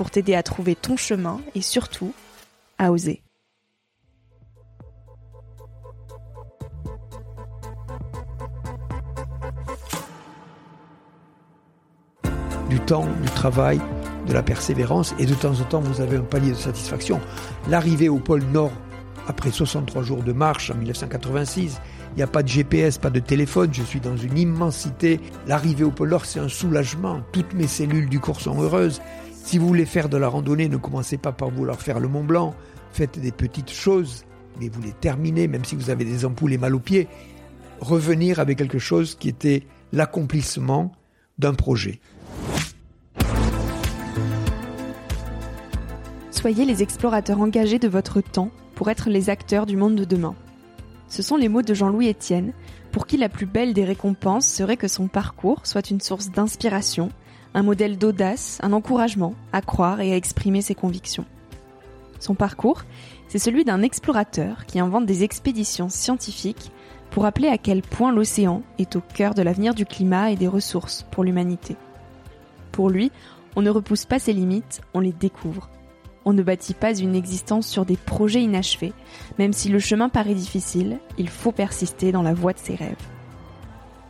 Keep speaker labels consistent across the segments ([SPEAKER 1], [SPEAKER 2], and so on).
[SPEAKER 1] pour t'aider à trouver ton chemin et surtout à oser.
[SPEAKER 2] Du temps, du travail, de la persévérance et de temps en temps vous avez un palier de satisfaction. L'arrivée au pôle Nord après 63 jours de marche en 1986, il n'y a pas de GPS, pas de téléphone, je suis dans une immensité. L'arrivée au pôle Nord, c'est un soulagement. Toutes mes cellules du corps sont heureuses. Si vous voulez faire de la randonnée, ne commencez pas par vouloir faire le Mont Blanc. Faites des petites choses, mais vous les terminez, même si vous avez des ampoules et mal aux pieds. Revenir avec quelque chose qui était l'accomplissement d'un projet.
[SPEAKER 1] Soyez les explorateurs engagés de votre temps pour être les acteurs du monde de demain. Ce sont les mots de Jean-Louis Etienne, pour qui la plus belle des récompenses serait que son parcours soit une source d'inspiration un modèle d'audace, un encouragement à croire et à exprimer ses convictions. Son parcours, c'est celui d'un explorateur qui invente des expéditions scientifiques pour rappeler à quel point l'océan est au cœur de l'avenir du climat et des ressources pour l'humanité. Pour lui, on ne repousse pas ses limites, on les découvre. On ne bâtit pas une existence sur des projets inachevés, même si le chemin paraît difficile, il faut persister dans la voie de ses rêves.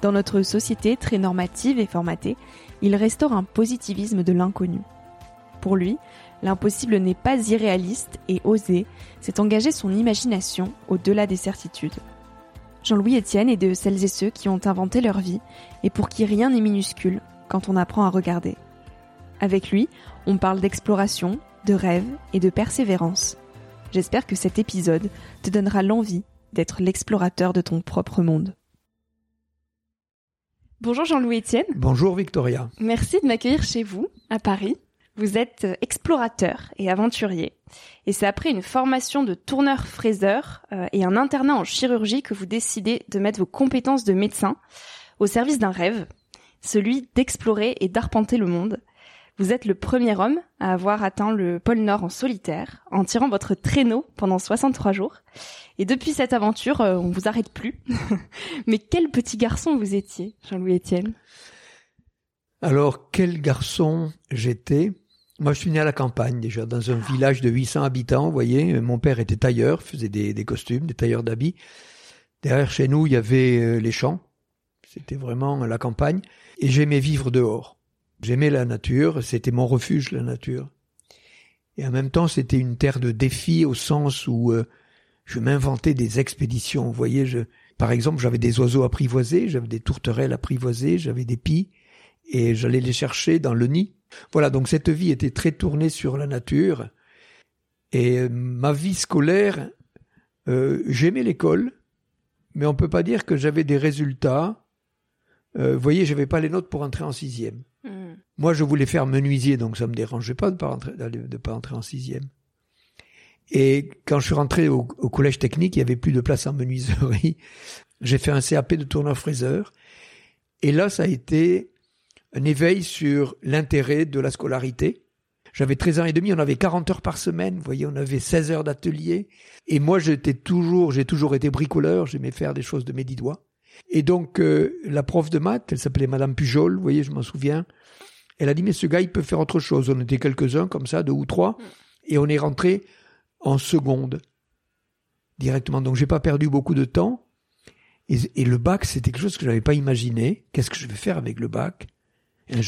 [SPEAKER 1] Dans notre société très normative et formatée, il restaure un positivisme de l'inconnu. Pour lui, l'impossible n'est pas irréaliste et osé, c'est engager son imagination au-delà des certitudes. Jean-Louis Etienne est de celles et ceux qui ont inventé leur vie et pour qui rien n'est minuscule quand on apprend à regarder. Avec lui, on parle d'exploration, de rêve et de persévérance. J'espère que cet épisode te donnera l'envie d'être l'explorateur de ton propre monde. Bonjour Jean-Louis Etienne.
[SPEAKER 2] Bonjour Victoria.
[SPEAKER 1] Merci de m'accueillir chez vous, à Paris. Vous êtes euh, explorateur et aventurier. Et c'est après une formation de tourneur-fraiseur euh, et un internat en chirurgie que vous décidez de mettre vos compétences de médecin au service d'un rêve, celui d'explorer et d'arpenter le monde. Vous êtes le premier homme à avoir atteint le pôle Nord en solitaire, en tirant votre traîneau pendant 63 jours. Et depuis cette aventure, euh, on vous arrête plus. Mais quel petit garçon vous étiez, Jean-Louis Etienne?
[SPEAKER 2] Alors, quel garçon j'étais? Moi, je suis né à la campagne, déjà, dans un village de 800 habitants, vous voyez. Mon père était tailleur, faisait des, des costumes, des tailleurs d'habits. Derrière chez nous, il y avait euh, les champs. C'était vraiment la campagne. Et j'aimais vivre dehors. J'aimais la nature, c'était mon refuge, la nature. Et en même temps, c'était une terre de défi au sens où euh, je m'inventais des expéditions. Vous voyez, je, par exemple, j'avais des oiseaux apprivoisés, j'avais des tourterelles apprivoisées, j'avais des pies, et j'allais les chercher dans le nid. Voilà, donc cette vie était très tournée sur la nature. Et euh, ma vie scolaire, euh, j'aimais l'école, mais on peut pas dire que j'avais des résultats euh, vous voyez, j'avais pas les notes pour entrer en sixième.
[SPEAKER 1] Hmm.
[SPEAKER 2] Moi, je voulais faire menuisier, donc ça me dérangeait pas de pas rentrer, de pas entrer en sixième. Et quand je suis rentré au, collège technique, il y avait plus de place en menuiserie. J'ai fait un CAP de tourneur-fraiseur. Et là, ça a été un éveil sur l'intérêt de la scolarité. J'avais 13 ans et demi, on avait 40 heures par semaine, vous voyez, on avait 16 heures d'atelier. Et moi, j'étais toujours, j'ai toujours été bricoleur, j'aimais faire des choses de mes dix doigts. Et donc, euh, la prof de maths, elle s'appelait Madame Pujol, vous voyez, je m'en souviens. Elle a dit, mais ce gars, il peut faire autre chose. On était quelques-uns comme ça, deux ou trois, et on est rentré en seconde directement. Donc, j'ai pas perdu beaucoup de temps. Et, le bac, c'était quelque chose que je n'avais pas imaginé. Qu'est-ce que je vais faire avec le bac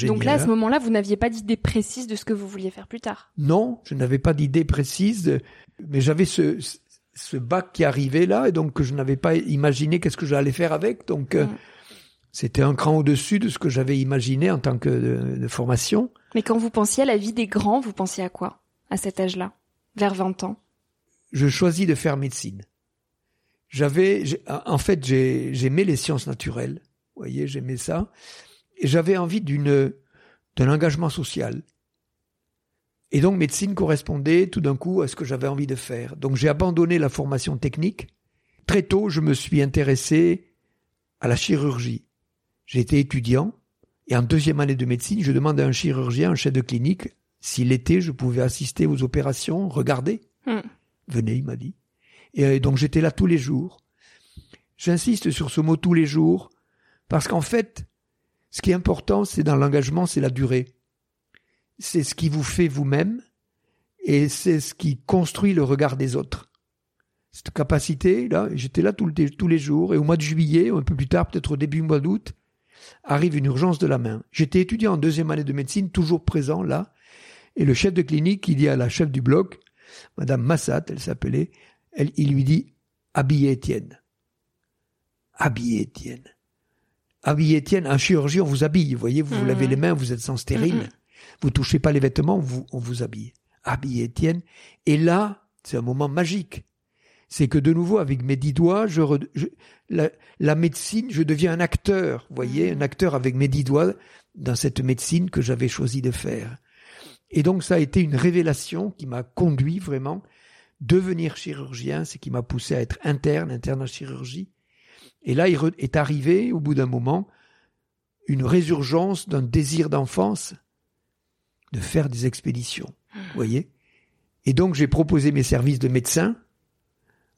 [SPEAKER 1] Donc là, à ce moment-là, vous n'aviez pas d'idée précise de ce que vous vouliez faire plus tard?
[SPEAKER 2] Non, je n'avais pas d'idée précise, mais j'avais ce, ce bac qui arrivait là, et donc je n'avais pas imaginé qu'est-ce que j'allais faire avec. Donc euh, mm. C'était un cran au-dessus de ce que j'avais imaginé en tant que de, formation.
[SPEAKER 1] Mais quand vous pensiez à la vie des grands, vous pensiez à quoi à cet âge-là, vers 20 ans?
[SPEAKER 2] Je choisis de faire médecine. J'avais, en fait, j'aimais les sciences naturelles. Vous voyez, j'aimais ça, et j'avais envie d'une d'un engagement social. Et donc médecine correspondait tout d'un coup à ce que j'avais envie de faire. Donc j'ai abandonné la formation technique. Très tôt, je me suis intéressé à la chirurgie. Été étudiant et en deuxième année de médecine, je demande à un chirurgien, un chef de clinique, si l'été je pouvais assister aux opérations, regarder. Hmm. Venez, il m'a dit. Et euh, donc j'étais là tous les jours. J'insiste sur ce mot tous les jours parce qu'en fait, ce qui est important, c'est dans l'engagement, c'est la durée c'est ce qui vous fait vous-même et c'est ce qui construit le regard des autres. Cette capacité, là, j'étais là tous les jours et au mois de juillet, un peu plus tard, peut-être au début du mois d'août, arrive une urgence de la main. J'étais étudiant en deuxième année de médecine, toujours présent là, et le chef de clinique, il dit à la chef du bloc, Madame Massat, elle s'appelait, elle, il lui dit, habillez Étienne. Habillez Étienne. Habillez Étienne, un chirurgien, on vous habille, vous voyez, vous vous lavez mmh. les mains, vous êtes sans stérile. Mmh. Vous touchez pas les vêtements, vous, on vous habille. Habille Étienne. Et là, c'est un moment magique. C'est que de nouveau, avec mes dix doigts, je, la, médecine, je deviens un acteur. Vous voyez, un acteur avec mes dix doigts dans cette médecine que j'avais choisi de faire. Et donc, ça a été une révélation qui m'a conduit vraiment devenir chirurgien, c'est qui m'a poussé à être interne, interne en chirurgie. Et là, est arrivé, au bout d'un moment, une résurgence d'un désir d'enfance de faire des expéditions. Vous voyez Et donc j'ai proposé mes services de médecin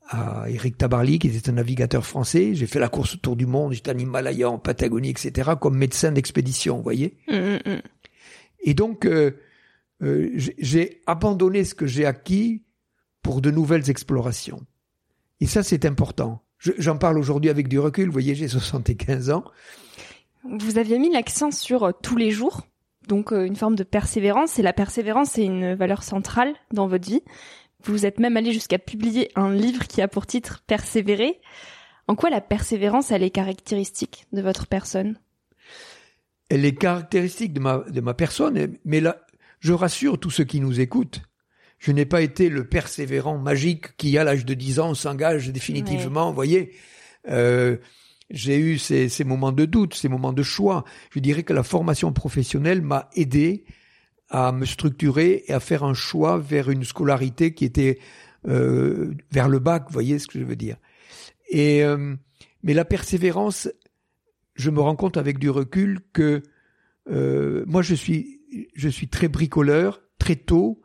[SPEAKER 2] à Eric Tabarly, qui était un navigateur français. J'ai fait la course autour du monde, j'étais en Himalaya, en Patagonie, etc., comme médecin d'expédition, vous voyez mm, mm, mm. Et donc, euh, euh, j'ai abandonné ce que j'ai acquis pour de nouvelles explorations. Et ça, c'est important. J'en parle aujourd'hui avec du recul, vous voyez, j'ai 75 ans.
[SPEAKER 1] Vous aviez mis l'accent sur euh, tous les jours donc une forme de persévérance. Et la persévérance est une valeur centrale dans votre vie. Vous êtes même allé jusqu'à publier un livre qui a pour titre Persévérer. En quoi la persévérance, elle est caractéristique de votre personne?
[SPEAKER 2] Elle est caractéristique de ma, de ma personne, mais là, je rassure tous ceux qui nous écoutent. Je n'ai pas été le persévérant magique qui, à l'âge de 10 ans, s'engage définitivement, vous voyez. Euh, j'ai eu ces, ces, moments de doute, ces moments de choix. Je dirais que la formation professionnelle m'a aidé à me structurer et à faire un choix vers une scolarité qui était euh, vers le bac, vous voyez ce que je veux dire. Et euh, mais la persévérance, je me rends compte avec du recul que euh, moi je suis je suis très bricoleur très tôt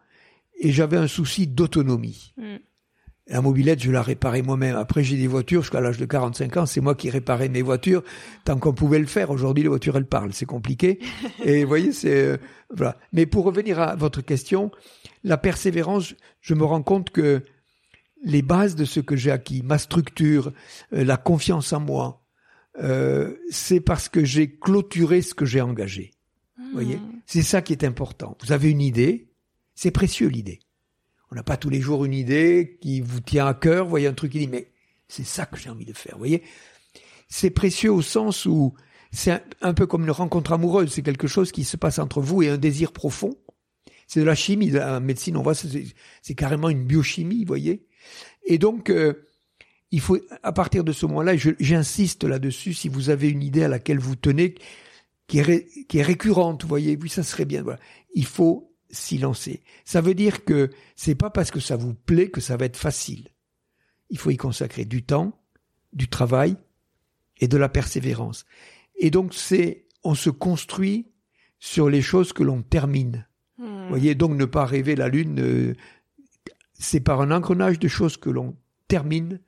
[SPEAKER 2] et j'avais un souci d'autonomie. Mm. La mobilette, je la réparais moi-même. Après, j'ai des voitures, jusqu'à l'âge de 45 ans, c'est moi qui réparais mes voitures, tant qu'on pouvait le faire. Aujourd'hui, les voitures, elles parlent, c'est compliqué. Et vous voyez, c'est... Euh, voilà. Mais pour revenir à votre question, la persévérance, je me rends compte que les bases de ce que j'ai acquis, ma structure, euh, la confiance en moi, euh, c'est parce que j'ai clôturé ce que j'ai engagé. Vous voyez? Hmm. C'est ça qui est important. Vous avez une idée, c'est précieux l'idée. On n'a pas tous les jours une idée qui vous tient à cœur. Vous voyez un truc qui dit, mais c'est ça que j'ai envie de faire. Vous voyez C'est précieux au sens où c'est un, peu comme une rencontre amoureuse. C'est quelque chose qui se passe entre vous et un désir profond. C'est de la chimie. La médecine, on voit, c'est carrément une biochimie, vous voyez Et donc, euh, il faut, à partir de ce moment-là, j'insiste là-dessus, si vous avez une idée à laquelle vous tenez, qui est, qui est récurrente, vous voyez, oui, ça serait bien. Voilà. Il faut s'y lancer. Ça veut dire que c'est pas parce que ça vous plaît que ça va être facile. Il faut y consacrer du temps, du travail et de la persévérance. Et donc c'est, on se construit sur les choses que l'on termine. Vous hmm. voyez, donc ne pas rêver la lune, euh, c'est par un engrenage de choses que l'on termine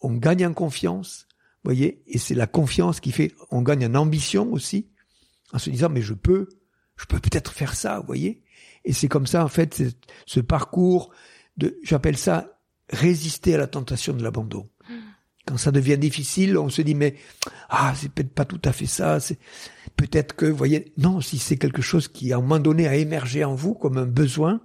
[SPEAKER 2] on gagne en confiance, voyez, et c'est la confiance qui fait, on gagne en ambition aussi, en se disant mais je peux, je peux peut-être faire ça, voyez, et c'est comme ça en fait ce parcours de, j'appelle ça résister à la tentation de l'abandon. Quand ça devient difficile, on se dit mais ah c'est peut-être pas tout à fait ça, c'est peut-être que, voyez, non, si c'est quelque chose qui à un moment donné a émergé en vous comme un besoin,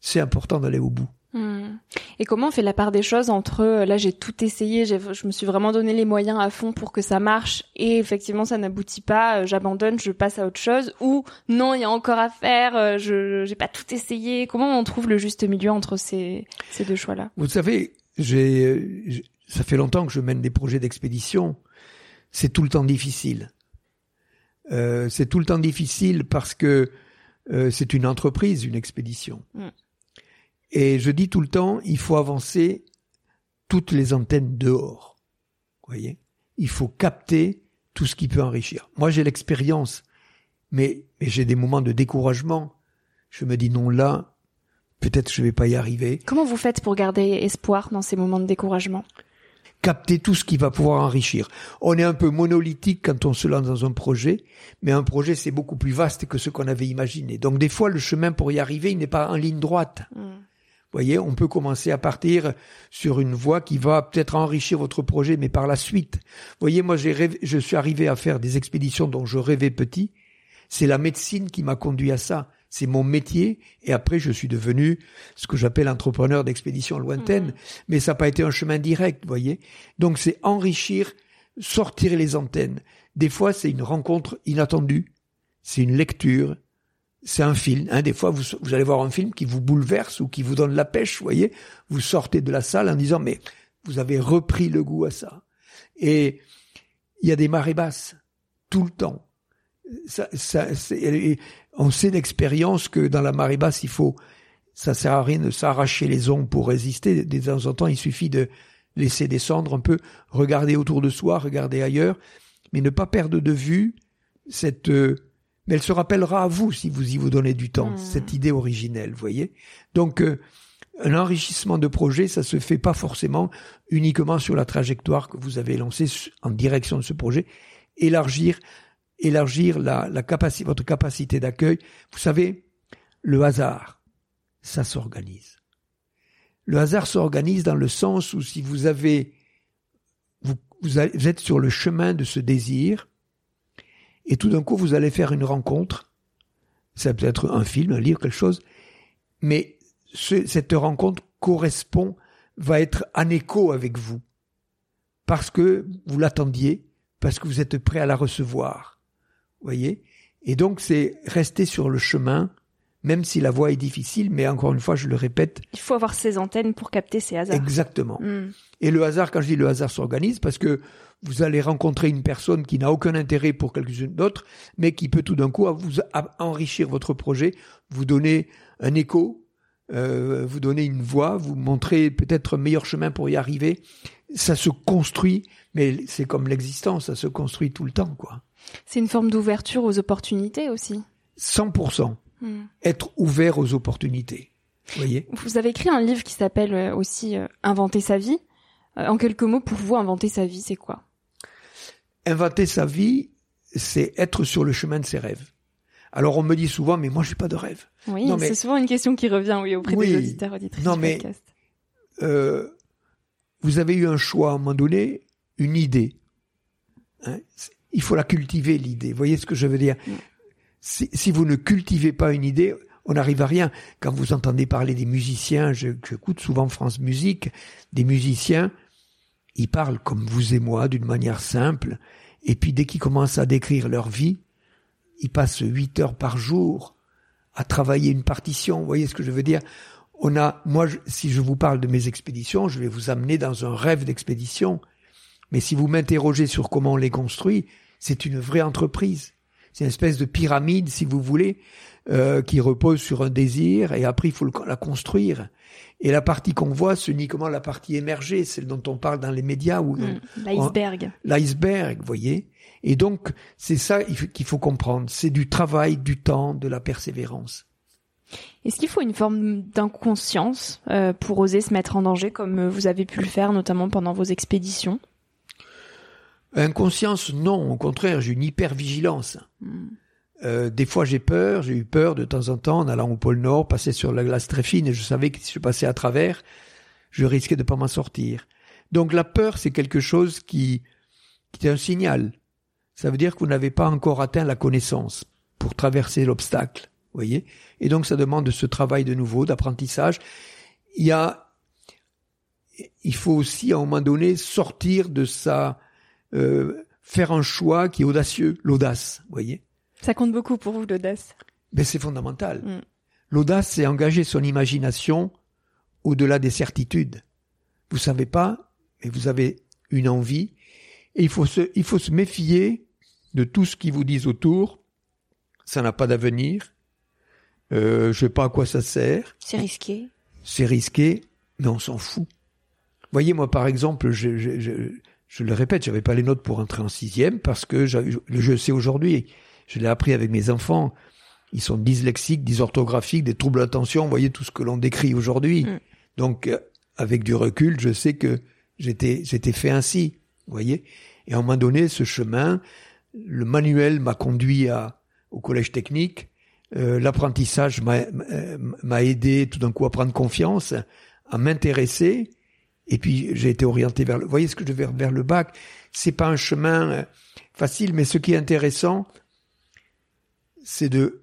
[SPEAKER 2] c'est important d'aller au bout.
[SPEAKER 1] Et comment on fait la part des choses entre euh, là j'ai tout essayé, je me suis vraiment donné les moyens à fond pour que ça marche et effectivement ça n'aboutit pas, euh, j'abandonne, je passe à autre chose ou non il y a encore à faire, euh, je j'ai pas tout essayé. Comment on trouve le juste milieu entre ces ces deux choix là
[SPEAKER 2] Vous savez, j'ai ça fait longtemps que je mène des projets d'expédition. C'est tout le temps difficile. Euh, c'est tout le temps difficile parce que c'est une entreprise, une expédition. Hmm. Et je dis tout le temps, il faut avancer toutes les antennes dehors. Vous voyez? Il faut capter tout ce qui peut enrichir. Moi, j'ai l'expérience, mais, mais j'ai des moments de découragement. Je me dis non, là, peut-être je vais pas y arriver.
[SPEAKER 1] Comment vous faites pour garder espoir dans ces moments de découragement?
[SPEAKER 2] Capter tout ce qui va pouvoir enrichir. On est un peu monolithique quand on se lance dans un projet, mais un projet c'est beaucoup plus vaste que ce qu'on avait imaginé. Donc des fois le chemin pour y arriver, il n'est pas en ligne droite. Hmm voyez, on peut commencer à partir sur une voie qui va peut-être enrichir votre projet, mais par la suite. Voyez, moi, j'ai je suis arrivé à faire des expéditions dont je rêvais petit. C'est la médecine qui m'a conduit à ça. C'est mon métier. Et après, je suis devenu ce que j'appelle entrepreneur d'expédition lointaine. Mmh. Mais ça n'a pas été un chemin direct, voyez. Donc, c'est enrichir, sortir les antennes. Des fois, c'est une rencontre inattendue. C'est une lecture, c'est un film. Hein, des fois, vous, allez voir un film qui vous bouleverse ou qui vous donne la pêche, vous voyez. Vous sortez de la salle en disant, mais vous avez repris le goût à ça. Et il y a des marées basses, tout le temps. Ça, ça, on sait d'expérience que dans la marée basse, il faut, ça sert à rien de s'arracher les ongles pour résister. De temps en temps, il suffit de laisser descendre un peu, regarder autour de soi, regarder ailleurs, mais ne pas perdre de vue cette euh, mais elle se rappellera à vous si vous y vous donnez du temps, hmm. cette idée originelle, vous voyez. Donc, euh, un enrichissement de projet, ça se fait pas forcément uniquement sur la trajectoire que vous avez lancée en direction de ce projet. Élargir, élargir la, la capacité, votre capacité d'accueil. Vous savez, le hasard, ça s'organise. Le hasard s'organise dans le sens où si vous avez, vous, vous êtes sur le chemin de ce désir, et tout d'un coup vous allez faire une rencontre, ça peut être un film, un livre, quelque chose, mais cette rencontre correspond, va être en écho avec vous, parce que vous l'attendiez, parce que vous êtes prêt à la recevoir, voyez? Et donc c'est rester sur le chemin, même si la voie est difficile, mais encore une fois, je le répète.
[SPEAKER 1] Il faut avoir ses antennes pour capter ces hasards.
[SPEAKER 2] Exactement. Hmm. Et le hasard, quand je dis le hasard s'organise, parce que vous allez rencontrer une personne qui n'a aucun intérêt pour quelqu'un d'autre, mais qui peut tout d'un coup vous enrichir votre projet, vous donner un écho, euh, vous donner une voie, vous montrer peut-être un meilleur chemin pour y arriver. Ça se construit, mais c'est comme l'existence, ça se construit tout le temps, quoi.
[SPEAKER 1] C'est une forme d'ouverture aux opportunités aussi.
[SPEAKER 2] 100%. Hmm. Être ouvert aux opportunités. Vous voyez?
[SPEAKER 1] Vous avez écrit un livre qui s'appelle euh, aussi euh, Inventer sa vie. En quelques mots, pour vous, inventer sa vie, c'est quoi?
[SPEAKER 2] Inventer sa vie, c'est être sur le chemin de ses rêves. Alors on me dit souvent, mais moi j'ai pas de rêve.
[SPEAKER 1] Oui, c'est souvent une question qui revient oui, auprès des auditeurs auditrices non, mais,
[SPEAKER 2] Euh, vous avez eu un choix à un moment donné, une idée. Hein il faut la cultiver l'idée. Vous voyez ce que je veux dire? Si, vous ne cultivez pas une idée, on n'arrive à rien. Quand vous entendez parler des musiciens, j'écoute souvent France Musique, des musiciens, ils parlent comme vous et moi d'une manière simple, et puis dès qu'ils commencent à décrire leur vie, ils passent huit heures par jour à travailler une partition. Vous voyez ce que je veux dire? On a, moi, si je vous parle de mes expéditions, je vais vous amener dans un rêve d'expédition. Mais si vous m'interrogez sur comment on les construit, c'est une vraie entreprise. C'est une espèce de pyramide, si vous voulez, euh, qui repose sur un désir, et après il faut la construire. Et la partie qu'on voit, ce n'est uniquement la partie émergée, celle dont on parle dans les médias. ou
[SPEAKER 1] mmh, l'iceberg.
[SPEAKER 2] L'iceberg, vous voyez. Et donc, c'est ça qu'il faut comprendre. C'est du travail, du temps, de la persévérance.
[SPEAKER 1] Est-ce qu'il faut une forme d'inconscience euh, pour oser se mettre en danger, comme euh, vous avez pu le faire, notamment pendant vos expéditions?
[SPEAKER 2] Inconscience, non. Au contraire, j'ai une hypervigilance. Hmm. Euh, des fois, j'ai peur. J'ai eu peur de temps en temps en allant au pôle Nord, passer sur la glace très fine, et je savais que si je passais à travers, je risquais de pas m'en sortir. Donc la peur, c'est quelque chose qui, qui est un signal. Ça veut dire que vous n'avez pas encore atteint la connaissance pour traverser l'obstacle voyez? Et donc ça demande ce travail de nouveau, d'apprentissage. Il y a, il faut aussi à un moment donné sortir de ça, euh, faire un choix qui est audacieux, l'audace, voyez
[SPEAKER 1] Ça compte beaucoup pour vous l'audace.
[SPEAKER 2] Ben c'est fondamental. Mm. L'audace, c'est engager son imagination au-delà des certitudes. Vous savez pas, mais vous avez une envie, et il faut se, il faut se méfier de tout ce qui vous dit autour. Ça n'a pas d'avenir. Euh, je sais pas à quoi ça sert.
[SPEAKER 1] C'est risqué.
[SPEAKER 2] C'est risqué, mais on s'en fout. Voyez, moi, par exemple, je, je, je, je le répète, j'avais pas les notes pour entrer en sixième parce que je sais aujourd'hui, je l'ai appris avec mes enfants. Ils sont dyslexiques, dysorthographiques, des troubles d'attention. Vous voyez tout ce que l'on décrit aujourd'hui. Mm. Donc, euh, avec du recul, je sais que j'étais, j'étais fait ainsi. Vous voyez. Et à un moment donné, ce chemin, le manuel m'a conduit à, au collège technique. Euh, l'apprentissage m'a aidé tout d'un coup à prendre confiance, à m'intéresser. Et puis j'ai été orienté vers le. Vous voyez ce que je vais vers le bac. C'est pas un chemin euh, facile, mais ce qui est intéressant, c'est de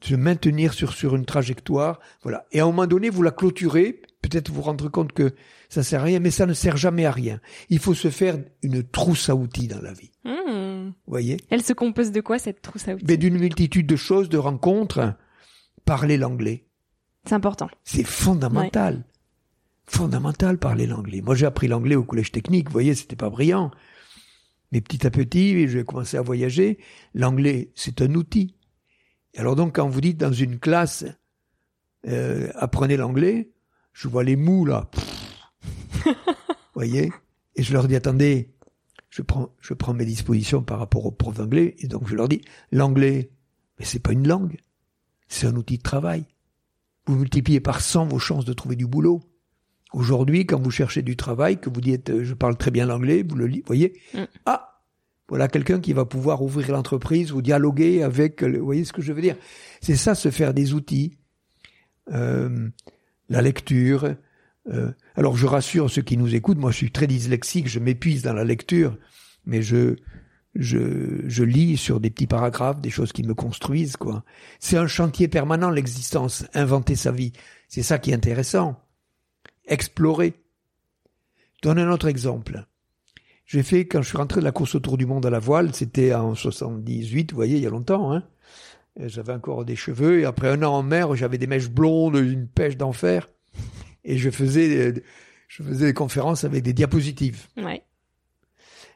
[SPEAKER 2] se maintenir sur sur une trajectoire. Voilà. Et à un moment donné, vous la clôturez. Peut-être vous rendre compte que ça sert à rien, mais ça ne sert jamais à rien. Il faut se faire une trousse à outils dans la vie.
[SPEAKER 1] Mmh.
[SPEAKER 2] voyez?
[SPEAKER 1] Elle se compose de quoi cette trousse à outils?
[SPEAKER 2] Mais d'une multitude de choses, de rencontres. Parler l'anglais.
[SPEAKER 1] C'est important.
[SPEAKER 2] C'est fondamental. Fondamental parler l'anglais. Moi j'ai appris l'anglais au collège technique, vous voyez, c'était pas brillant. Mais petit à petit, j'ai commencé à voyager. L'anglais, c'est un outil. Alors donc, quand vous dites dans une classe, euh, apprenez l'anglais, je vois les mous là. voyez? Et je leur dis, attendez, je prends, je prends mes dispositions par rapport au prof d'anglais, et donc je leur dis, l'anglais, mais c'est pas une langue, c'est un outil de travail. Vous multipliez par 100 vos chances de trouver du boulot. Aujourd'hui, quand vous cherchez du travail, que vous dites, euh, je parle très bien l'anglais, vous le voyez, mm. ah, voilà quelqu'un qui va pouvoir ouvrir l'entreprise ou dialoguer avec, vous voyez ce que je veux dire? C'est ça, se faire des outils, euh, la lecture, euh, alors je rassure ceux qui nous écoutent, moi je suis très dyslexique, je m'épuise dans la lecture, mais je, je, je lis sur des petits paragraphes des choses qui me construisent, quoi. C'est un chantier permanent, l'existence, inventer sa vie. C'est ça qui est intéressant. Explorer. Donne un autre exemple. J'ai fait, quand je suis rentré de la course autour du monde à la voile, c'était en 78, vous voyez, il y a longtemps, hein. J'avais encore des cheveux, et après un an en mer, j'avais des mèches blondes, une pêche d'enfer et je faisais, je faisais des conférences avec des diapositives.
[SPEAKER 1] Ouais.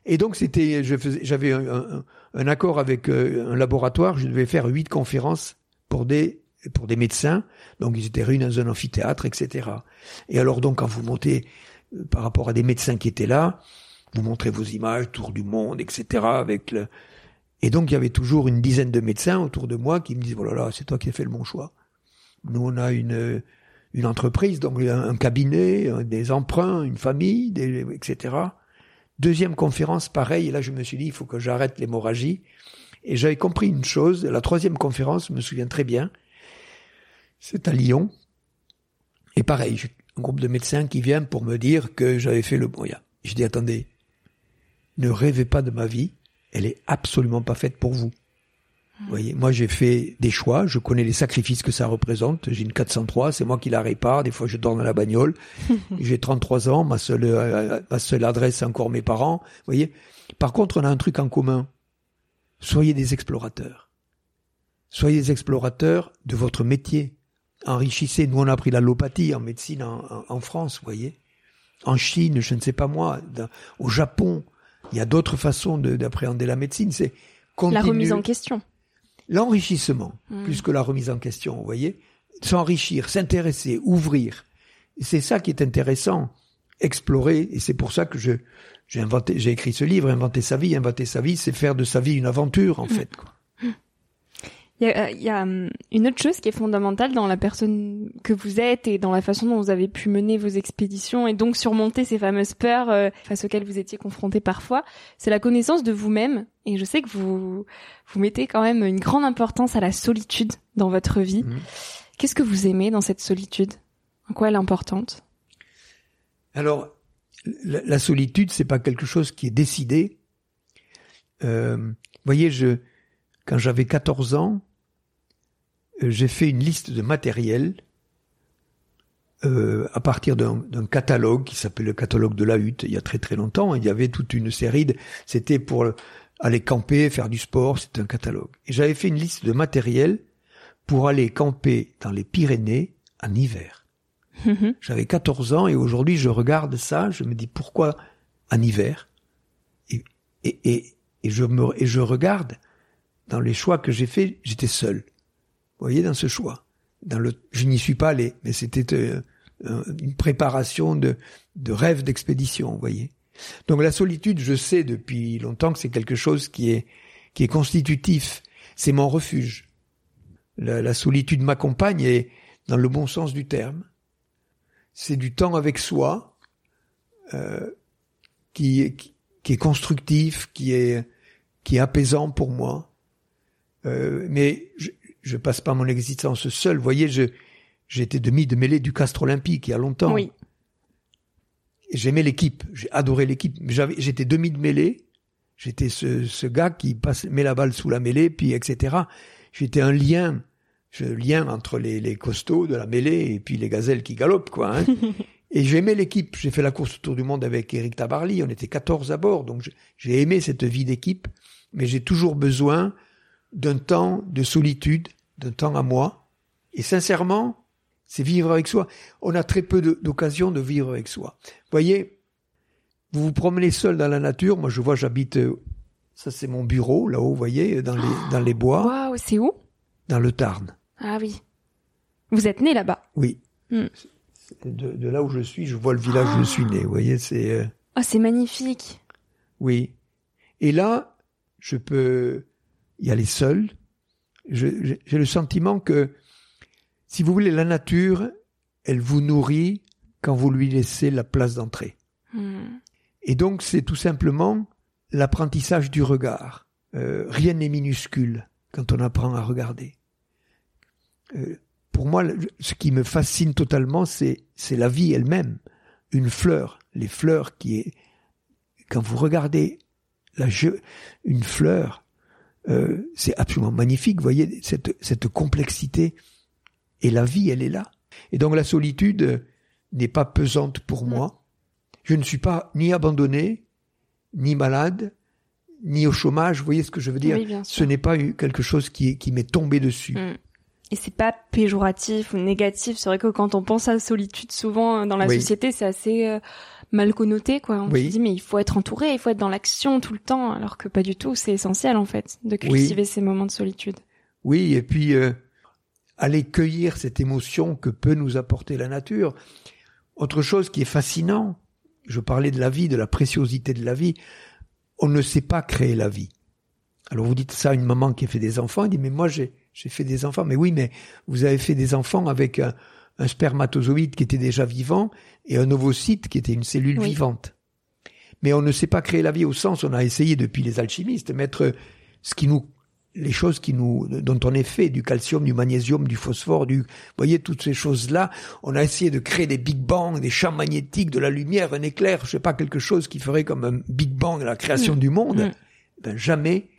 [SPEAKER 2] Et donc c'était, je faisais, j'avais un, un, accord avec euh, un laboratoire, je devais faire huit conférences pour des pour des médecins, donc ils étaient réunis dans un amphithéâtre, etc. Et alors donc quand vous montez euh, par rapport à des médecins qui étaient là, vous montrez vos images, tour du monde, etc. Avec le et donc il y avait toujours une dizaine de médecins autour de moi qui me disaient voilà, oh c'est toi qui as fait le bon choix. Nous on a une une entreprise, donc un, cabinet, des emprunts, une famille, etc. Deuxième conférence, pareil, et là je me suis dit, il faut que j'arrête l'hémorragie. Et j'avais compris une chose, la troisième conférence, je me souviens très bien, c'est à Lyon. Et pareil, j'ai un groupe de médecins qui vient pour me dire que j'avais fait le bon. Je dis, attendez, ne rêvez pas de ma vie, elle est absolument pas faite pour vous. Vous voyez, moi j'ai fait des choix, je connais les sacrifices que ça représente. J'ai une 403, c'est moi qui la répare. Des fois je dors dans la bagnole. j'ai 33 ans, ma seule euh, ma seule adresse c'est encore mes parents. Vous voyez. Par contre, on a un truc en commun. Soyez des explorateurs. Soyez des explorateurs de votre métier. Enrichissez. Nous, on a appris l'allopathie en médecine en, en, France, vous voyez. En Chine, je ne sais pas moi, au Japon, il y a d'autres façons d'appréhender la médecine. C'est
[SPEAKER 1] la remise en question.
[SPEAKER 2] L'enrichissement, hmm. plus que la remise en question, vous voyez. S'enrichir, s'intéresser, ouvrir. C'est ça qui est intéressant, explorer. Et c'est pour ça que je j'ai inventé, j'ai écrit ce livre, inventer sa vie. Inventer sa vie, c'est faire de sa vie une aventure, en hmm. fait. Quoi.
[SPEAKER 1] Il y a, il y a hum, une autre chose qui est fondamentale dans la personne que vous êtes et dans la façon dont vous avez pu mener vos expéditions et donc surmonter ces fameuses peurs euh, face auxquelles vous étiez confronté parfois, c'est la connaissance de vous-même. Et je sais que vous vous mettez quand même une grande importance à la solitude dans votre vie. Mmh. Qu'est-ce que vous aimez dans cette solitude? En quoi elle est importante?
[SPEAKER 2] Alors, la, la solitude, c'est pas quelque chose qui est décidé. Euh, vous voyez, je quand j'avais 14 ans, euh, j'ai fait une liste de matériel euh, à partir d'un catalogue qui s'appelle le catalogue de la hutte. Il y a très très longtemps, il y avait toute une série de... C'était pour aller camper, faire du sport, c'était un catalogue. Et j'avais fait une liste de matériel pour aller camper dans les Pyrénées en hiver. Mhm. J'avais 14 ans et aujourd'hui je regarde ça, je me dis pourquoi en hiver? Et, et, et, et je me, et je regarde dans les choix que j'ai faits, j'étais seul voyez, dans ce choix. Dans le, je n'y suis pas allé, mais c'était euh, euh, une préparation de, de rêve d'expédition, vous voyez. Donc la solitude, je sais depuis longtemps que c'est quelque chose qui est qui est constitutif. C'est mon refuge. La, la solitude m'accompagne et dans le bon sens du terme. C'est du temps avec soi euh, qui, qui, qui est constructif, qui est qui est apaisant pour moi. Euh, mais je, je passe pas mon existence seul. Vous voyez, je, j'étais demi de mêlée du Castre Olympique il y a longtemps.
[SPEAKER 1] Oui.
[SPEAKER 2] J'aimais l'équipe, j'ai adoré l'équipe. J'avais, j'étais demi de mêlée. J'étais ce, ce gars qui passe, met la balle sous la mêlée, puis etc. J'étais un lien, je, lien entre les, les costauds de la mêlée et puis les gazelles qui galopent, quoi. Hein. et j'aimais l'équipe. J'ai fait la course autour du monde avec Eric Tabarly. On était 14 à bord, donc j'ai aimé cette vie d'équipe. Mais j'ai toujours besoin d'un temps de solitude, d'un temps à moi. Et sincèrement, c'est vivre avec soi. On a très peu d'occasions de vivre avec soi. Voyez, vous vous promenez seul dans la nature. Moi, je vois, j'habite, euh, ça c'est mon bureau, là-haut, vous voyez, dans les, dans les bois.
[SPEAKER 1] Waouh, c'est où?
[SPEAKER 2] Dans le Tarn.
[SPEAKER 1] Ah oui. Vous êtes né là-bas?
[SPEAKER 2] Oui. Hmm. De, de, là où je suis, je vois le village où je suis né. Vous voyez, c'est. Euh,
[SPEAKER 1] oh, c'est magnifique.
[SPEAKER 2] Oui. Et là, je peux y aller seul. J'ai le sentiment que, si vous voulez, la nature, elle vous nourrit quand vous lui laissez la place d'entrée. Hmm. Et donc, c'est tout simplement l'apprentissage du regard. Euh, rien n'est minuscule quand on apprend à regarder. Euh, pour moi, ce qui me fascine totalement, c'est la vie elle-même. Une fleur, les fleurs qui est quand vous regardez la, une fleur, euh, c'est absolument magnifique, vous voyez, cette, cette complexité. Et la vie, elle est là. Et donc la solitude n'est pas pesante pour moi. Je ne suis pas ni abandonné, ni malade, ni au chômage. Vous voyez ce que je veux dire Ce n'est pas quelque chose qui, qui m'est tombé dessus. Mm.
[SPEAKER 1] Et c'est pas péjoratif ou négatif. C'est vrai que quand on pense à la solitude, souvent dans la société, c'est assez euh, mal connoté, quoi. On se dit, mais il faut être entouré, il faut être dans l'action tout le temps, alors que pas du tout. C'est essentiel, en fait, de cultiver ces moments de solitude.
[SPEAKER 2] Oui, et puis euh, aller cueillir cette émotion que peut nous apporter la nature. Autre chose qui est fascinant, je parlais de la vie, de la préciosité de la vie. On ne sait pas créer la vie. Alors vous dites ça à une maman qui a fait des enfants, elle dit mais moi j'ai j'ai fait des enfants. Mais oui, mais vous avez fait des enfants avec un, un spermatozoïde qui était déjà vivant et un ovocyte qui était une cellule vivante. Mais on ne sait pas créer la vie au sens, on a essayé depuis les alchimistes, mettre ce qui nous, les choses qui nous, dont on est fait, du calcium, du magnésium, du phosphore, du, vous voyez, toutes ces choses-là, on a essayé de créer des big bang, des champs magnétiques, de la lumière, un éclair, je sais pas, quelque chose qui ferait comme un big bang, la création mm. du monde. Mm. Ben, jamais,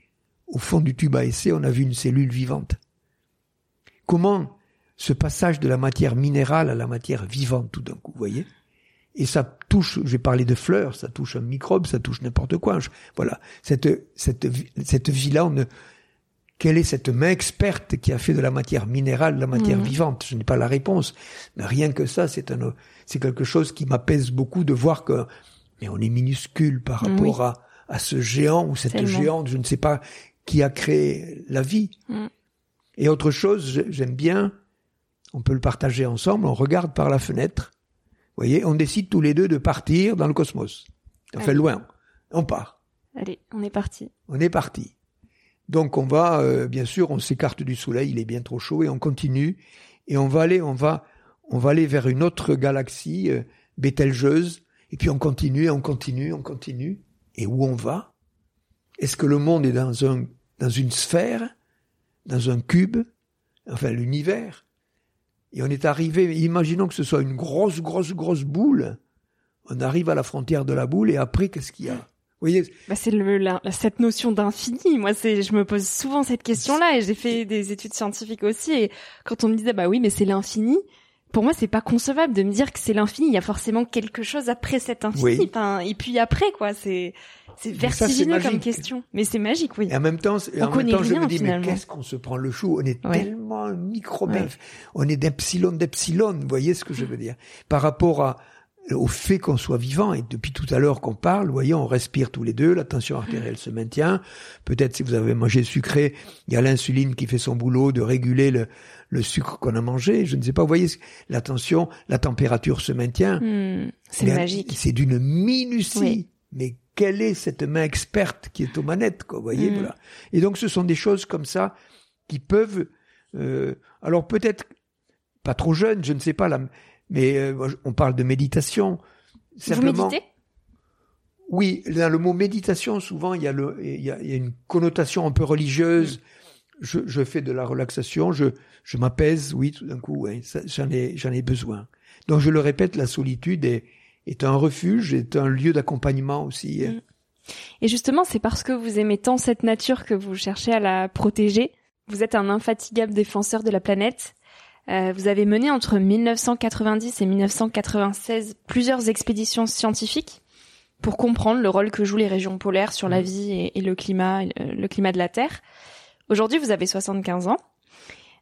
[SPEAKER 2] au fond du tube à essai, on a vu une cellule vivante. Comment ce passage de la matière minérale à la matière vivante tout d'un coup, vous voyez Et ça touche, j'ai parlé de fleurs, ça touche un microbe, ça touche n'importe quoi. voilà, cette cette cette vie-là, quelle est cette main experte qui a fait de la matière minérale la matière
[SPEAKER 1] Mhm.
[SPEAKER 2] vivante? Je n'ai pas la réponse, mais rien que ça, c'est un, c'est quelque chose qui m'apaise beaucoup de voir que, mais on est minuscule par rapport
[SPEAKER 1] Oui.
[SPEAKER 2] à, à ce géant ou cette
[SPEAKER 1] Tellement.
[SPEAKER 2] géante, je ne sais pas qui a créé la vie.
[SPEAKER 1] Mhm.
[SPEAKER 2] Et autre chose, j'aime bien, on peut le partager ensemble, on regarde par la fenêtre, vous voyez, on décide tous les deux de partir dans le cosmos. Enfin,
[SPEAKER 1] Allez.
[SPEAKER 2] loin. On part.
[SPEAKER 1] Allez, on est parti.
[SPEAKER 2] On est parti. Donc on va, euh, bien sûr, on s'écarte du soleil, il est bien trop chaud et on continue et on va aller, on va, on va aller vers une autre galaxie euh, bételgeuse et puis on continue, on continue, on continue. Et où on va? Est-ce que le monde est dans un, dans une sphère, dans un cube, enfin l'univers? Et on est arrivé. Imaginons que ce soit une grosse, grosse, grosse boule. On arrive à la frontière de la boule et après qu'est-ce qu'il y a?
[SPEAKER 1] Bah, c'est cette notion d'infini. Moi, c'est, je me pose souvent cette question-là et j'ai fait des études scientifiques aussi. Et quand on me disait, bah oui, mais c'est l'infini. Pour moi, c'est pas concevable de me dire que c'est l'infini. Il y a forcément quelque chose après cet infini.
[SPEAKER 2] Oui.
[SPEAKER 1] Enfin, et puis après, quoi. C'est, c'est
[SPEAKER 2] ça,
[SPEAKER 1] vertigineux comme question. Mais c'est magique, oui.
[SPEAKER 2] Et en même temps,
[SPEAKER 1] On
[SPEAKER 2] en même
[SPEAKER 1] connaît
[SPEAKER 2] temps je
[SPEAKER 1] rien,
[SPEAKER 2] me dis,
[SPEAKER 1] finalement.
[SPEAKER 2] mais qu'est-ce qu'on se prend le chou? On est
[SPEAKER 1] Ouais.
[SPEAKER 2] tellement un microbes.
[SPEAKER 1] Ouais.
[SPEAKER 2] On est d'epsilon d'epsilon. Vous voyez ce que je veux dire? Par rapport à, au fait qu'on soit vivant, et depuis tout à l'heure qu'on parle, voyez, on respire tous les deux, la tension artérielle se maintient. Peut-être si vous avez mangé sucré, il y a l'insuline qui fait son boulot de réguler le, le sucre qu'on a mangé. Je ne sais pas, vous voyez, la tension, la température se maintient.
[SPEAKER 1] Hmm, c'est magique.
[SPEAKER 2] C'est d'une minutie.
[SPEAKER 1] Oui.
[SPEAKER 2] Mais quelle est cette main experte qui est aux manettes, quoi, vous voyez,
[SPEAKER 1] Mm.
[SPEAKER 2] voilà. Et donc, ce sont des choses comme ça qui peuvent, euh, alors peut-être pas trop jeunes, je ne sais pas, là, mais euh, on parle de méditation.
[SPEAKER 1] Vous
[SPEAKER 2] Simplement,
[SPEAKER 1] méditez?
[SPEAKER 2] Oui, dans le mot méditation, souvent, il y a, le, il y a, il y a une connotation un peu religieuse. Je, je fais de la relaxation, je, je m'apaise, oui, tout d'un coup, ça, j'en ai, j'en ai besoin. Donc, je le répète, la solitude est, est un refuge, est un lieu d'accompagnement aussi.
[SPEAKER 1] Mm. Et justement, c'est parce que vous aimez tant cette nature que vous cherchez à la protéger. Vous êtes un infatigable défenseur de la planète. Euh, vous avez mené entre 1990 et 1996 plusieurs expéditions scientifiques pour comprendre le rôle que jouent les régions polaires sur la
[SPEAKER 2] Mm.
[SPEAKER 1] vie et, et le climat, euh, le climat de la Terre. Aujourd'hui, vous avez 75 ans.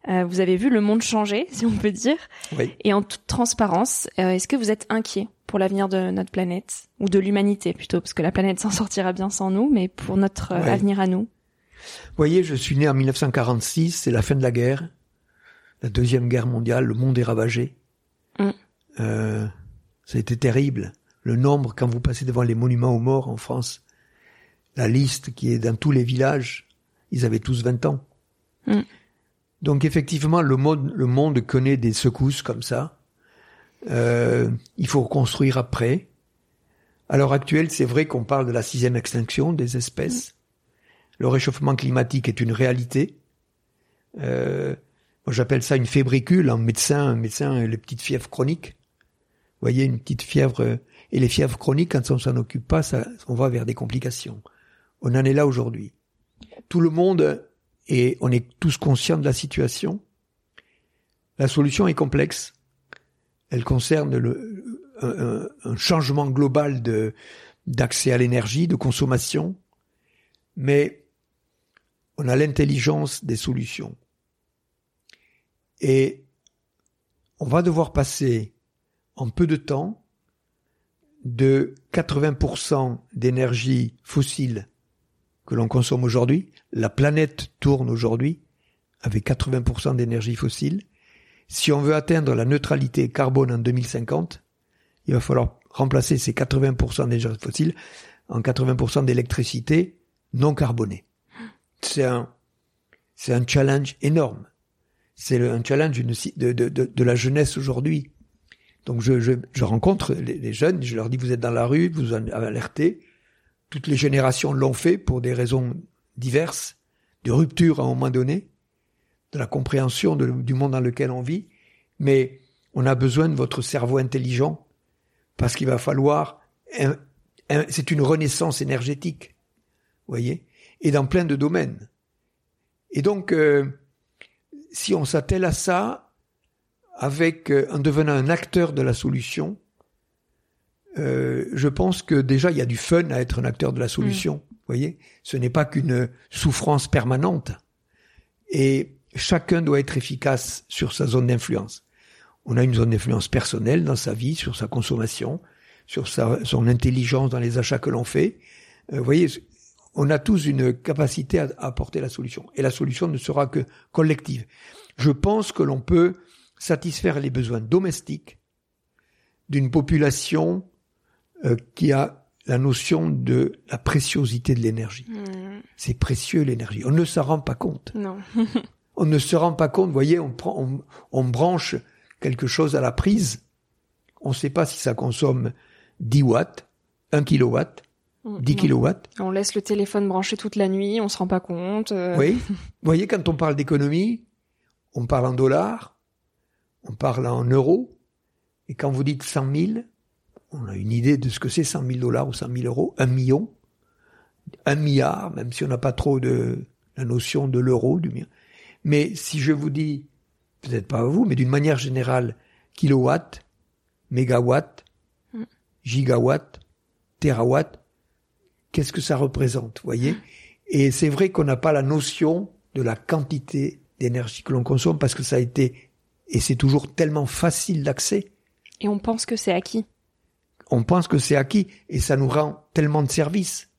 [SPEAKER 1] Euh, vous avez vu le monde changer, si on peut dire.
[SPEAKER 2] Oui.
[SPEAKER 1] Et en toute transparence, euh, est-ce que vous êtes inquiet pour l'avenir de notre planète? Ou de l'humanité plutôt, parce que la planète s'en sortira bien sans nous, mais pour notre euh,
[SPEAKER 2] Ouais.
[SPEAKER 1] avenir à nous
[SPEAKER 2] Vous voyez, je suis né en 1946, c'est la fin de la guerre, la deuxième guerre mondiale, le monde est ravagé.
[SPEAKER 1] Mm.
[SPEAKER 2] Euh, ça a été terrible. Le nombre, quand vous passez devant les monuments aux morts en France, la liste qui est dans tous les villages, ils avaient tous 20 ans.
[SPEAKER 1] Mm.
[SPEAKER 2] Donc effectivement, le monde, le monde connaît des secousses comme ça. Euh, il faut reconstruire après. À l'heure actuelle, c'est vrai qu'on parle de la sixième extinction des espèces. Le réchauffement climatique est une réalité. Euh, moi, j'appelle ça une fébricule en médecin. Un médecin, les petites fièvres chroniques. Vous voyez, une petite fièvre. euh, Et les fièvres chroniques, quand on s'en occupe pas, ça, on va vers des complications. On en est là aujourd'hui. Tout le monde et on est tous conscients de la situation. La solution est complexe. Elle concerne un- un changement global de d'accès à l'énergie, de consommation, mais on a l'intelligence des solutions. Et on va devoir passer en peu de temps de 80% d'énergie fossile que l'on consomme aujourd'hui. La planète tourne aujourd'hui avec 80% d'énergie fossile. Si on veut atteindre la neutralité carbone en 2050, il va falloir remplacer ces 80% d'énergie fossile en 80% d'électricité non carbonée. C'est un, c'est un challenge énorme. C'est un challenge de, de, de, la jeunesse aujourd'hui. Donc je, je, je rencontre les, jeunes, je leur dis vous êtes dans la rue, vous alertez. Toutes les générations l'ont fait pour des raisons diverses, de rupture à un moment donné, de la compréhension du monde dans lequel on vit. Mais on a besoin de votre cerveau intelligent parce qu'il va falloir. c'est une renaissance énergétique, voyez, et dans plein de domaines. Et donc, euh, si on s'attelle à ça, avec euh, en devenant un acteur de la solution, euh, je pense que déjà il y a du fun à être un acteur de la solution. Vous voyez, ce n'est pas qu'une souffrance permanente. Et chacun doit être efficace sur sa zone d'influence. On a une zone d'influence personnelle dans sa vie, sur sa consommation, sur sa, son intelligence dans les achats que l'on fait. Euh, vous voyez, on a tous une capacité à, apporter la solution. Et la solution ne sera que collective. Je pense que l'on peut satisfaire les besoins domestiques d'une population euh, qui a la notion de la préciosité de l'énergie. Hmm. C'est précieux l'énergie. On ne s'en rend pas compte.
[SPEAKER 1] Non.
[SPEAKER 2] on ne se rend pas compte. Vous voyez, on prend, on, on branche quelque chose à la prise. On ne sait pas si ça consomme 10 watts, 1 kilowatt, 10 kilowatts.
[SPEAKER 1] On laisse le téléphone branché toute la nuit, on se rend pas compte.
[SPEAKER 2] Euh. Oui. Vous voyez, quand on parle d'économie, on parle en dollars, on parle en euros, et quand vous dites 100 000, on a une idée de ce que c'est 100 000 dollars ou 100 000 euros, un million, un milliard, même si on n'a pas trop de la notion de l'euro, du Mais si je vous dis, peut-être pas à vous, mais d'une manière générale, kilowatt, mégawatt, mm. gigawatt, terawatt, qu'est-ce que ça représente, voyez? Et c'est vrai qu'on n'a pas la notion de la quantité d'énergie que l'on consomme parce que ça a été et c'est toujours tellement facile d'accès.
[SPEAKER 1] Et on pense que c'est acquis.
[SPEAKER 2] On pense que c'est acquis et ça nous rend tellement de services.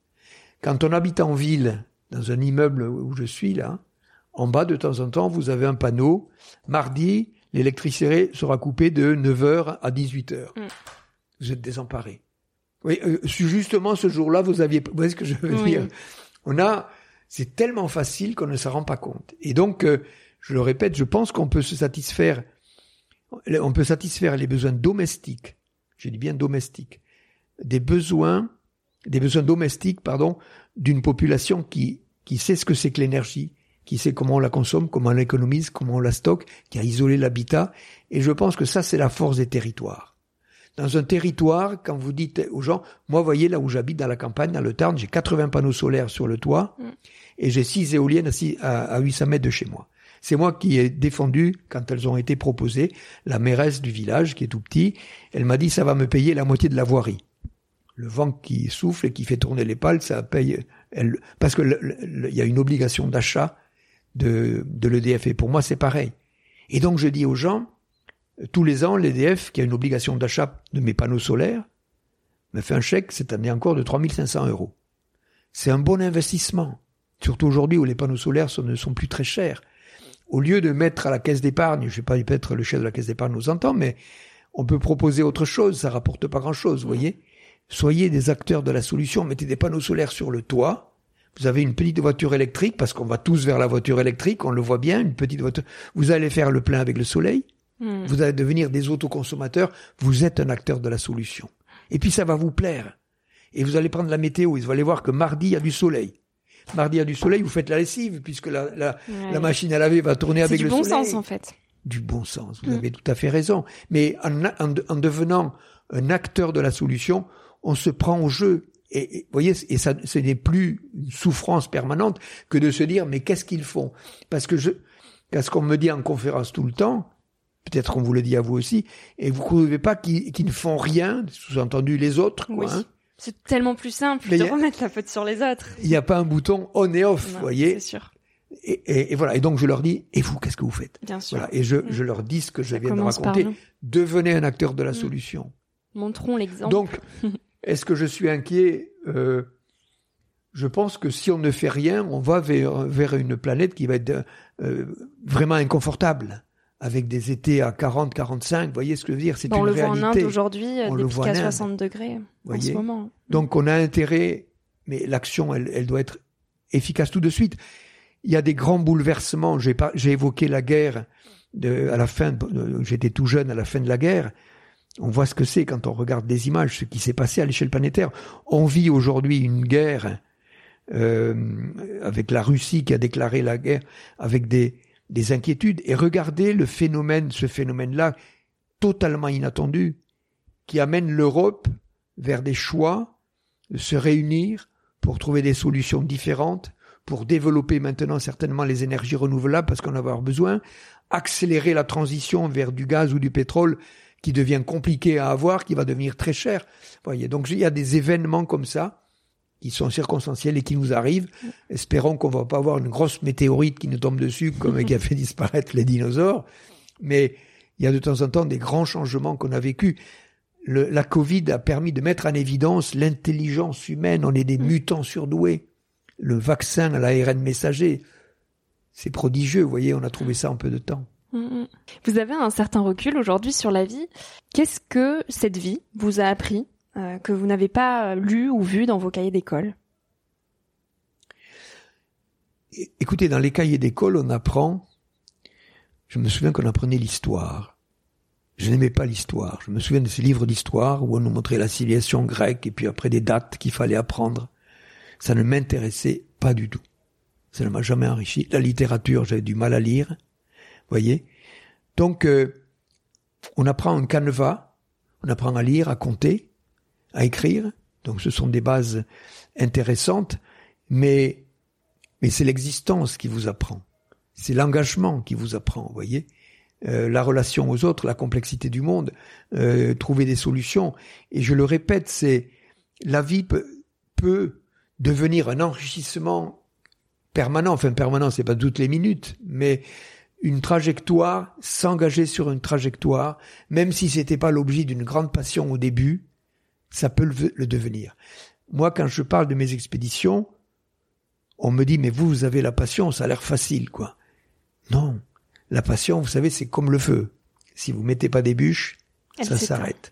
[SPEAKER 2] Quand on habite en ville, dans un immeuble où je suis là, en bas de temps en temps, vous avez un panneau. Mardi, l'électricité sera coupée de 9h à 18h. Mm. Vous êtes désemparés. Oui, euh, justement ce jour-là, vous aviez, vous voyez ce que je veux dire? On a, c'est tellement facile qu'on ne s'en rend pas compte. Et donc, euh, je le répète, je pense qu'on peut se satisfaire, on peut satisfaire les besoins domestiques. Je dis bien domestiques, des besoins, des besoins domestiques, pardon, d'une population qui qui sait ce que c'est que l'énergie, qui sait comment on la consomme, comment on l'économise, comment on la stocke, qui a isolé l'habitat. Et je pense que ça, c'est la force des territoires dans un territoire, quand vous dites aux gens, moi, voyez, là où j'habite, dans la campagne, dans le Tarn, j'ai 80 panneaux solaires sur le toit mm. et j'ai 6 éoliennes à, à 800 mètres de chez moi. C'est moi qui ai défendu, quand elles ont été proposées, la mairesse du village, qui est tout petit, elle m'a dit, ça va me payer la moitié de la voirie. Le vent qui souffle et qui fait tourner les pales, ça paye, parce que il y a une obligation d'achat de, de l'EDF. Et pour moi, c'est pareil. Et donc, je dis aux gens, tous les ans, l'EDF, qui a une obligation d'achat de mes panneaux solaires, me fait un chèque cette année encore de 3500 euros. C'est un bon investissement, surtout aujourd'hui où les panneaux solaires ne sont plus très chers. Au lieu de mettre à la caisse d'épargne, je ne sais pas peut-être le chef de la caisse d'épargne nous entend, mais on peut proposer autre chose, ça rapporte pas grand-chose, vous voyez. Soyez des acteurs de la solution, mettez des panneaux solaires sur le toit, vous avez une petite voiture électrique, parce qu'on va tous vers la voiture électrique, on le voit bien, une petite voiture. Vous allez faire le plein avec le soleil, Hmm. Vous allez devenir des autoconsommateurs. Vous êtes un acteur de la solution. Et puis ça va vous plaire. Et vous allez prendre la météo. Et vous allez voir que mardi, il y a du soleil. Mardi, a du soleil, vous faites la lessive, puisque la, la, machine à laver va tourner avec le soleil.
[SPEAKER 1] du bon sens, en fait.
[SPEAKER 2] Du bon sens. Vous hmm. avez tout à fait raison. Mais en, en, devenant un acteur de la solution, on se prend au jeu. Et, vous voyez, et ça, ce n'est plus une souffrance permanente que de se dire, mais qu'est-ce qu'ils font? Parce que je, qu'est-ce qu'on me dit en conférence tout le temps, Peut-être qu'on vous le dit à vous aussi. Et vous ne trouvez pas qu'ils ne font rien, sous-entendu les autres, quoi, hein.
[SPEAKER 1] C'est tellement plus simple de remettre la faute sur les autres.
[SPEAKER 2] Il n'y a pas un bouton on et off, vous voyez.
[SPEAKER 1] C'est sûr.
[SPEAKER 2] Et, et, voilà. Et donc je leur dis, et vous, qu'est-ce que vous faites
[SPEAKER 1] Bien sûr.
[SPEAKER 2] Voilà. Et je, mm. je leur dis ce que je viens de raconter. Devenez un acteur de la mm. solution.
[SPEAKER 1] Montrons l'exemple.
[SPEAKER 2] Donc, est-ce que je suis inquiet euh, Je pense que si on ne fait rien, on va vers, vers une planète qui va être euh, vraiment inconfortable avec des étés à 40, 45. Vous voyez ce que je veux dire C'est une réalité. On le
[SPEAKER 1] voit en Inde aujourd'hui, des pics à 60 degrés en ce moment.
[SPEAKER 2] Donc on a intérêt, mais l'action, elle, elle, doit être efficace tout de suite. Il y a des grands bouleversements. J'ai, j'ai évoqué la guerre de, à la fin. J'étais tout jeune à la fin de la guerre. On voit ce que c'est quand on regarde des images, ce qui s'est passé à l'échelle planétaire. On vit aujourd'hui une guerre euh, avec la Russie qui a déclaré la guerre, avec des des inquiétudes et regardez le phénomène, ce phénomène-là totalement inattendu, qui amène l'Europe vers des choix, de se réunir pour trouver des solutions différentes, pour développer maintenant certainement les énergies renouvelables parce qu'on va avoir besoin, accélérer la transition vers du gaz ou du pétrole qui devient compliqué à avoir, qui va devenir très cher. Voyez, donc il y a des événements comme ça qui sont circonstancielles et qui nous arrivent. Espérons qu'on va pas avoir une grosse météorite qui nous tombe dessus comme qui a fait disparaître les dinosaures. Mais il y a de temps en temps des grands changements qu'on a vécus. la Covid a permis de mettre en évidence l'intelligence humaine. On est des mm. mutants surdoués. Le vaccin à l'ARN messager, c'est prodigieux. Vous voyez, on a trouvé ça en peu de temps. Mm,
[SPEAKER 1] mm. Vous avez un certain recul aujourd'hui sur la vie. Qu'est-ce que cette vie vous a appris? Euh, que vous n'avez pas lu ou vu dans vos cahiers d'école
[SPEAKER 2] Écoutez, dans les cahiers d'école, on apprend. Je me souviens qu'on apprenait l'histoire. Je n'aimais pas l'histoire. Je me souviens de ces livres d'histoire où on nous montrait la civilisation grecque et puis après des dates qu'il fallait apprendre. Ça ne m'intéressait pas du tout. Ça ne m'a jamais enrichi. La littérature, j'avais du mal à lire. Voyez. Donc, euh, on apprend un canevas, on apprend à lire, à compter, à écrire. Donc ce sont des bases intéressantes, mais, mais c'est l'existence qui vous apprend. C'est l'engagement qui vous apprend, vous voyez. Euh, la relation aux autres, la complexité du monde, euh, trouver des solutions. Et je le répète, c'est la vie peut, peut devenir un enrichissement permanent. Enfin, permanent, c'est pas toutes les minutes, mais une trajectoire, s'engager sur une trajectoire, même si c'était pas l'objet d'une grande passion au début, ça peut le, devenir. Moi, quand je parle de mes expéditions, on me dit, mais vous, vous avez la passion, ça a l'air facile, quoi. Non. La passion, vous savez, c'est comme le feu. Si vous mettez pas des bûches, ça s'arrête.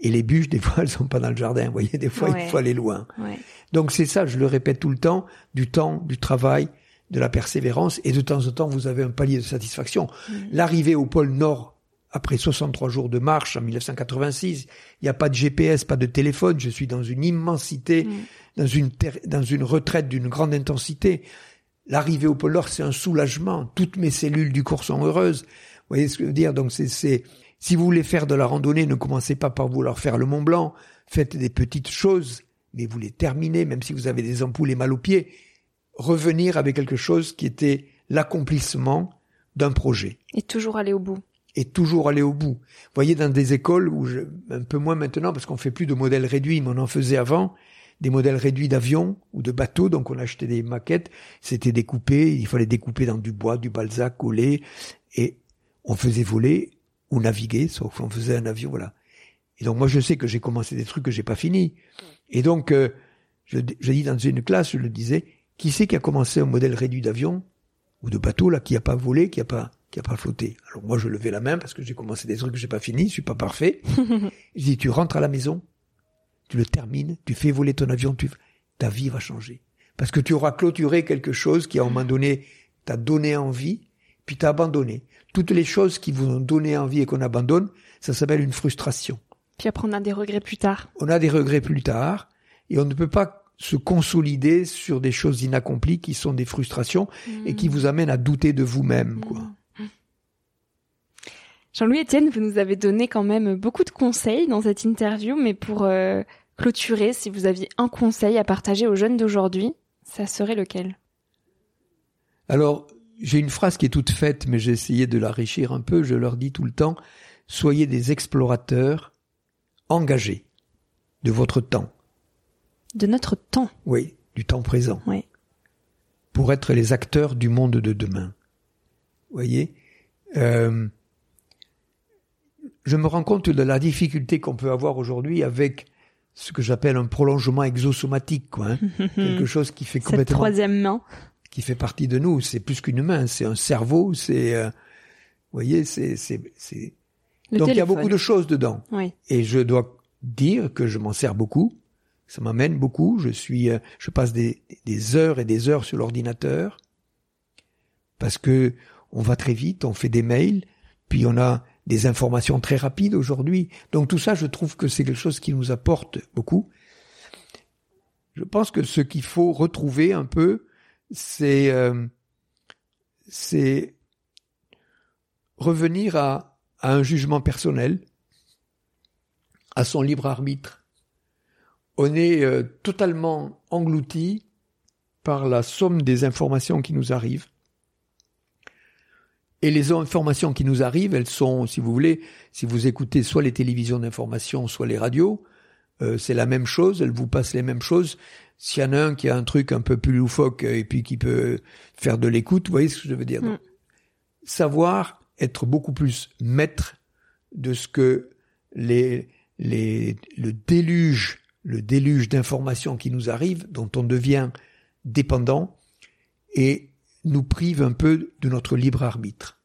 [SPEAKER 2] Et les bûches, des fois, elles sont pas dans le jardin. Vous voyez, des fois, il faut aller loin. Donc c'est ça, je le répète tout le temps, du temps, du travail, de la persévérance, et de temps en temps, vous avez un palier de satisfaction. Mm. L'arrivée au pôle Nord après 63 jours de marche en 1986, il n'y a pas de GPS, pas de téléphone, je suis dans une immensité, mm. dans une dans une retraite d'une grande intensité. L'arrivée au pôle Nord, c'est un soulagement. Toutes mes cellules du corps sont heureuses. Vous voyez ce que je veux dire? Donc c'est c'est si vous voulez faire de la randonnée, ne commencez pas par vouloir faire le Mont Blanc. Faites des petites choses, mais vous les terminez, même si vous avez des ampoules et mal aux pieds. Revenir avec quelque chose qui était l'accomplissement d'un projet.
[SPEAKER 1] Et toujours aller au bout
[SPEAKER 2] et toujours aller au bout. Vous voyez, dans des écoles où je, un peu moins maintenant parce qu'on fait plus de modèles réduits, mais on en faisait avant, des modèles réduits d'avions ou de bateaux, donc on achetait des maquettes, c'était découpé, il fallait découper dans du bois, du balzac, coller, et on faisait voler ou naviguer, sauf qu'on faisait un avion, voilà. Et donc moi je sais que j'ai commencé des trucs que j'ai pas fini. Et donc, euh, je, je dis dans une classe, je le disais, qui c'est qui a commencé un modèle réduit d'avion ou de bateau là, qui a pas volé, qui a pas qui a pas flotté. Alors moi, je levais la main parce que j'ai commencé des trucs que j'ai pas fini, je suis pas parfait. je dis, tu rentres à la maison, tu le termines, tu fais voler ton avion, tu, ta vie va changer. Parce que tu auras clôturé quelque chose qui, à un moment donné, t'a donné envie, puis t'as abandonné. Toutes les choses qui vous ont donné envie et qu'on abandonne, ça s'appelle une frustration.
[SPEAKER 1] Puis après, on a des regrets plus tard.
[SPEAKER 2] On a des regrets plus tard, et on ne peut pas se consolider sur des choses inaccomplies qui sont des frustrations et qui mmh. vous amènent à douter de vous-même, quoi.
[SPEAKER 1] Jean-Louis Etienne, vous nous avez donné quand même beaucoup de conseils dans cette interview, mais pour euh, clôturer, si vous aviez un conseil à partager aux jeunes d'aujourd'hui, ça serait lequel?
[SPEAKER 2] Alors, j'ai une phrase qui est toute faite, mais j'ai essayé de l'enrichir un peu. Je leur dis tout le temps, soyez des explorateurs engagés de votre temps.
[SPEAKER 1] De notre temps
[SPEAKER 2] Oui, du temps présent.
[SPEAKER 1] Oui.
[SPEAKER 2] Pour être les acteurs du monde de demain. Vous voyez? Euh, je me rends compte de la difficulté qu'on peut avoir aujourd'hui avec ce que j'appelle un prolongement exosomatique, quoi. Hein. Quelque chose qui fait complètement.
[SPEAKER 1] Cette troisième main.
[SPEAKER 2] Qui fait partie de nous. C'est plus qu'une main, c'est un cerveau, c'est, euh, vous voyez, c'est, c'est, c'est. Donc il y a beaucoup de choses dedans.
[SPEAKER 1] Oui.
[SPEAKER 2] Et je dois dire que je m'en sers beaucoup. Ça m'amène beaucoup. Je suis, euh, je passe des, des heures et des heures sur l'ordinateur parce que on va très vite, on fait des mails, puis on a des informations très rapides aujourd'hui. Donc tout ça, je trouve que c'est quelque chose qui nous apporte beaucoup. Je pense que ce qu'il faut retrouver un peu, c'est euh, revenir à, à un jugement personnel, à son libre arbitre. On est euh, totalement englouti par la somme des informations qui nous arrivent. Et les informations qui nous arrivent, elles sont, si vous voulez, si vous écoutez soit les télévisions d'information, soit les radios, euh, c'est la même chose, elle vous passe les mêmes choses. S'il y en a un qui a un truc un peu plus loufoque et puis qui peut faire de l'écoute, vous voyez ce que je veux dire
[SPEAKER 1] Mm.
[SPEAKER 2] Savoir être beaucoup plus maître de ce que les, les, le déluge, le déluge d'informations qui nous arrivent, dont on devient dépendant, et nous prive un peu de notre libre arbitre.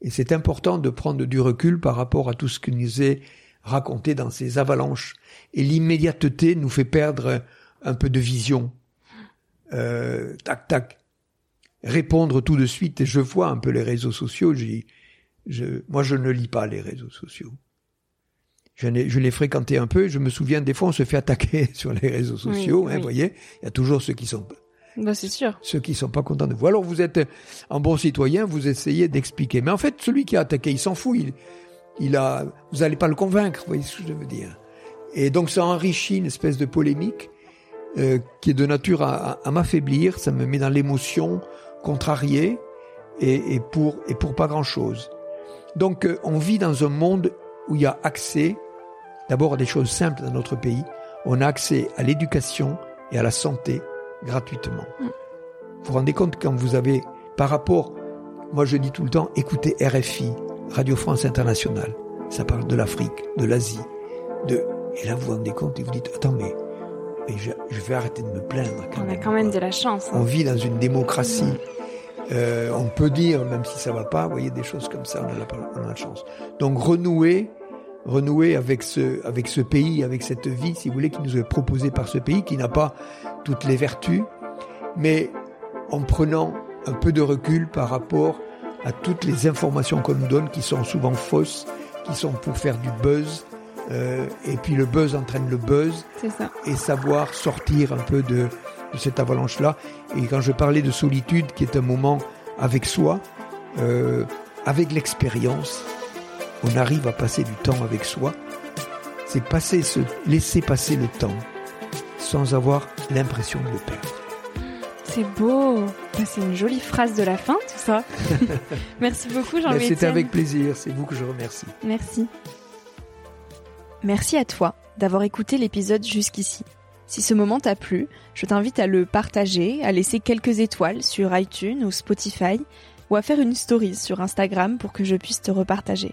[SPEAKER 2] Et c'est important de prendre du recul par rapport à tout ce qui nous est raconté dans ces avalanches. Et l'immédiateté nous fait perdre un peu de vision. Euh, tac, tac. Répondre tout de suite. Et je vois un peu les réseaux sociaux. Je, moi, je ne lis pas les réseaux sociaux. Je, je les fréquentais un peu. Je me souviens, des fois, on se fait attaquer sur les réseaux sociaux. Hein, vous voyez, il y a toujours ceux qui sont
[SPEAKER 1] Bah, c'est sûr.
[SPEAKER 2] ceux qui sont pas contents de vous. Alors vous êtes un bon citoyen, vous essayez d'expliquer. Mais en fait, celui qui a attaqué, il s'en fout. Il, il a, vous n'allez pas le convaincre, vous voyez ce que je veux dire. Et donc ça enrichit une espèce de polémique euh, qui est de nature à, à- à m'affaiblir. Ça me met dans l'émotion, contrarié, et, et pour et pour pas grand chose. Donc euh, on vit dans un monde où il y a accès, d'abord à des choses simples dans notre pays. On a accès à l'éducation et à la santé gratuitement. Vous vous rendez compte quand vous avez, par rapport, moi je dis tout le temps, écoutez RFI, Radio France Internationale. Ça parle de l'Afrique, de l'Asie, de, et là vous vous rendez compte et vous dites, attends mais, mais je, je vais arrêter de me plaindre. Quand
[SPEAKER 1] On a quand même de la chance.
[SPEAKER 2] On
[SPEAKER 1] hein.
[SPEAKER 2] vit dans une démocratie. Euh, on peut dire, même si ça va pas, vous voyez, des choses comme ça, on a la, on a la chance. Donc renouer, renouer avec ce, avec ce pays, avec cette vie, si vous voulez, qui nous est proposée par ce pays, qui n'a pas toutes les vertus, mais en prenant un peu de recul par rapport à toutes les informations qu'on nous donne, qui sont souvent fausses, qui sont pour faire du buzz, euh, et puis le buzz entraîne le buzz,
[SPEAKER 1] ça.
[SPEAKER 2] et savoir sortir un peu de, de cette avalanche-là. Et quand je parlais de solitude, qui est un moment avec soi, euh, avec l'expérience, on arrive à passer du temps avec soi. C'est passer, se laisser passer le temps sans avoir l'impression de le perdre.
[SPEAKER 1] C'est beau. Bah, C'est une jolie phrase de la fin, tout ça. Merci beaucoup, Jean-Louis.
[SPEAKER 2] C'était avec plaisir, c'est vous que je remercie.
[SPEAKER 1] Merci. Merci à toi d'avoir écouté l'épisode jusqu'ici. Si ce moment t'a plu, je t'invite à le partager, à laisser quelques étoiles sur iTunes ou Spotify, ou à faire une story sur Instagram pour que je puisse te repartager.